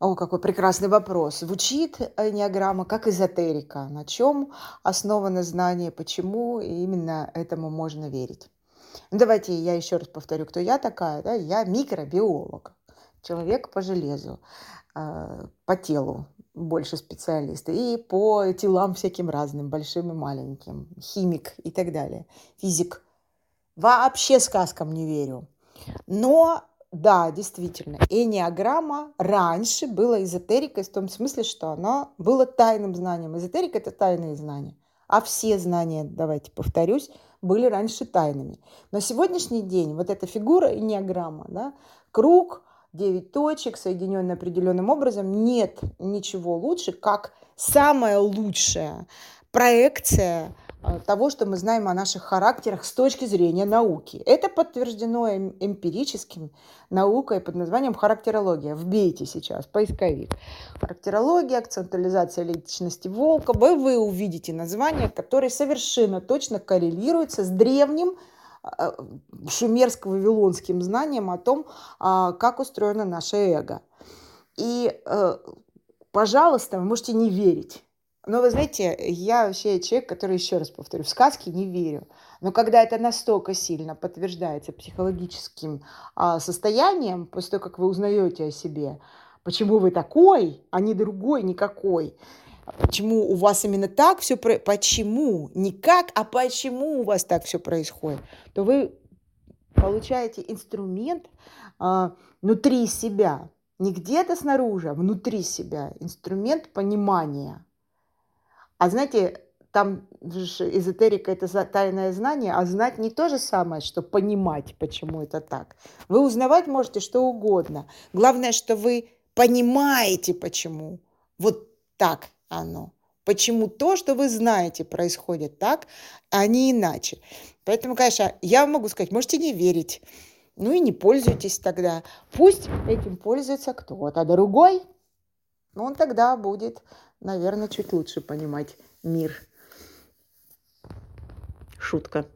О, какой прекрасный вопрос. Звучит энеограмма как эзотерика. На чем основано знание, почему именно этому можно верить? Ну, давайте я еще раз повторю, кто я такая. Да? Я микробиолог, человек по железу, э, по телу больше специалист, и по телам всяким разным, большим и маленьким, химик и так далее, физик. Вообще сказкам не верю. Но да, действительно, энеограмма раньше была эзотерикой в том смысле, что она была тайным знанием. Эзотерика – это тайные знания. А все знания, давайте повторюсь, были раньше тайными. На сегодняшний день вот эта фигура энеограмма, да, круг, 9 точек, соединенные определенным образом, нет ничего лучше, как самая лучшая проекция того, что мы знаем о наших характерах с точки зрения науки. Это подтверждено эм, эмпирическим наукой под названием характерология. Вбейте сейчас поисковик. Характерология, акцентуализация личности волка. Вы, вы увидите название, которое совершенно точно коррелируется с древним э, шумерско-вавилонским знанием о том, а, как устроено наше эго. И, э, пожалуйста, вы можете не верить но вы знаете, я вообще человек, который, еще раз повторю, в сказки не верю. Но когда это настолько сильно подтверждается психологическим а, состоянием, после того, как вы узнаете о себе, почему вы такой, а не другой никакой, почему у вас именно так все, почему, не как, а почему у вас так все происходит, то вы получаете инструмент а, внутри себя, не где-то снаружи, а внутри себя, инструмент понимания – а знаете, там же эзотерика – это тайное знание, а знать не то же самое, что понимать, почему это так. Вы узнавать можете что угодно. Главное, что вы понимаете, почему. Вот так оно. Почему то, что вы знаете, происходит так, а не иначе. Поэтому, конечно, я могу сказать, можете не верить. Ну и не пользуйтесь тогда. Пусть этим пользуется кто-то другой. Но он тогда будет наверное, чуть лучше понимать мир. Шутка.